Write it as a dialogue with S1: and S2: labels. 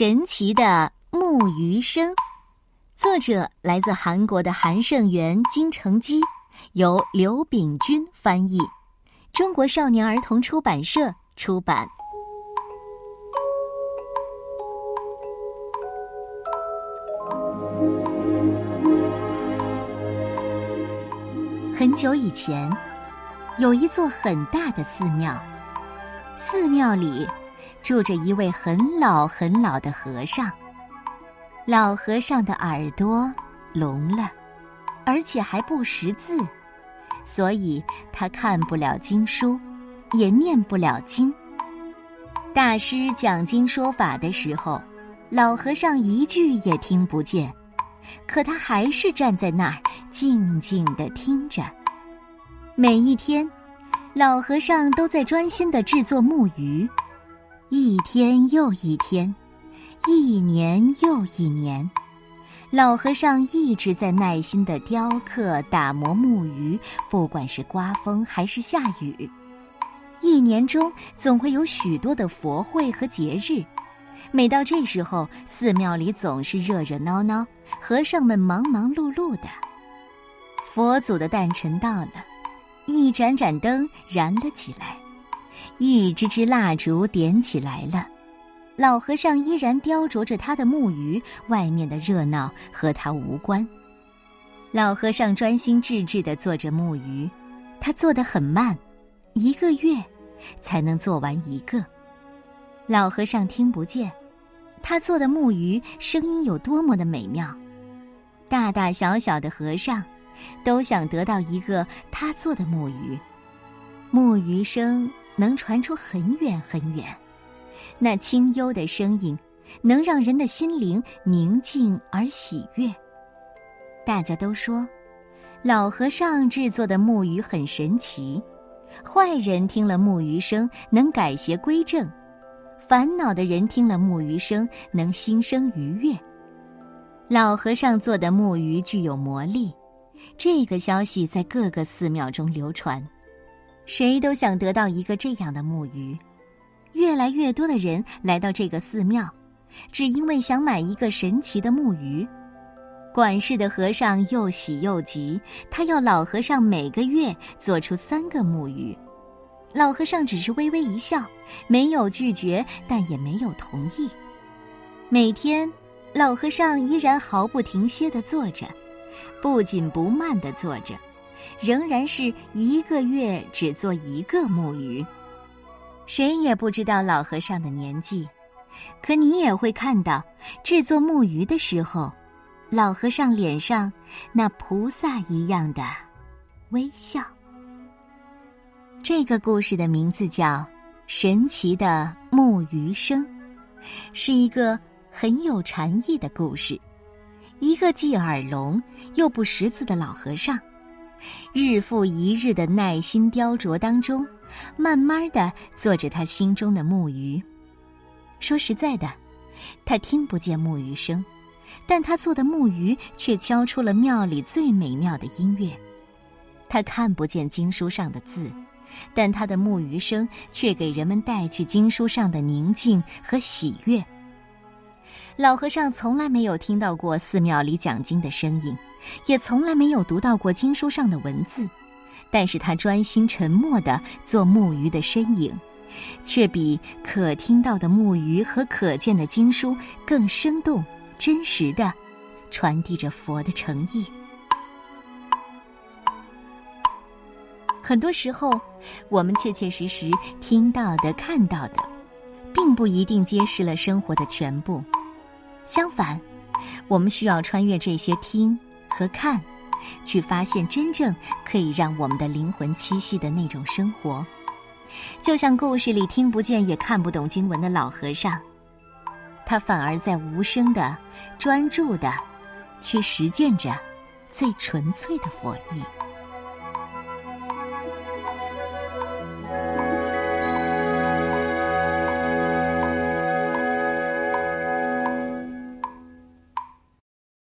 S1: 神奇的木鱼声，作者来自韩国的韩胜元、金成基，由刘炳军翻译，中国少年儿童出版社出版。很久以前，有一座很大的寺庙，寺庙里。住着一位很老很老的和尚。老和尚的耳朵聋了，而且还不识字，所以他看不了经书，也念不了经。大师讲经说法的时候，老和尚一句也听不见，可他还是站在那儿静静的听着。每一天，老和尚都在专心的制作木鱼。一天又一天，一年又一年，老和尚一直在耐心的雕刻、打磨木鱼。不管是刮风还是下雨，一年中总会有许多的佛会和节日。每到这时候，寺庙里总是热热闹闹，和尚们忙忙碌碌的。佛祖的诞辰到了，一盏盏灯燃了起来。一支支蜡烛点起来了，老和尚依然雕琢着他的木鱼，外面的热闹和他无关。老和尚专心致志地做着木鱼，他做得很慢，一个月才能做完一个。老和尚听不见，他做的木鱼声音有多么的美妙，大大小小的和尚都想得到一个他做的木鱼，木鱼声。能传出很远很远，那清幽的声音能让人的心灵宁静而喜悦。大家都说，老和尚制作的木鱼很神奇，坏人听了木鱼声能改邪归正，烦恼的人听了木鱼声能心生愉悦。老和尚做的木鱼具有魔力，这个消息在各个寺庙中流传。谁都想得到一个这样的木鱼，越来越多的人来到这个寺庙，只因为想买一个神奇的木鱼。管事的和尚又喜又急，他要老和尚每个月做出三个木鱼。老和尚只是微微一笑，没有拒绝，但也没有同意。每天，老和尚依然毫不停歇地坐着，不紧不慢地坐着。仍然是一个月只做一个木鱼，谁也不知道老和尚的年纪，可你也会看到制作木鱼的时候，老和尚脸上那菩萨一样的微笑。这个故事的名字叫《神奇的木鱼声》，是一个很有禅意的故事。一个既耳聋又不识字的老和尚。日复一日的耐心雕琢当中，慢慢的做着他心中的木鱼。说实在的，他听不见木鱼声，但他做的木鱼却敲出了庙里最美妙的音乐。他看不见经书上的字，但他的木鱼声却给人们带去经书上的宁静和喜悦。老和尚从来没有听到过寺庙里讲经的声音。也从来没有读到过经书上的文字，但是他专心沉默的做木鱼的身影，却比可听到的木鱼和可见的经书更生动、真实的传递着佛的诚意。很多时候，我们切切实实听到的、看到的，并不一定揭示了生活的全部。相反，我们需要穿越这些听。和看，去发现真正可以让我们的灵魂栖息的那种生活，就像故事里听不见也看不懂经文的老和尚，他反而在无声的、专注的，去实践着最纯粹的佛意。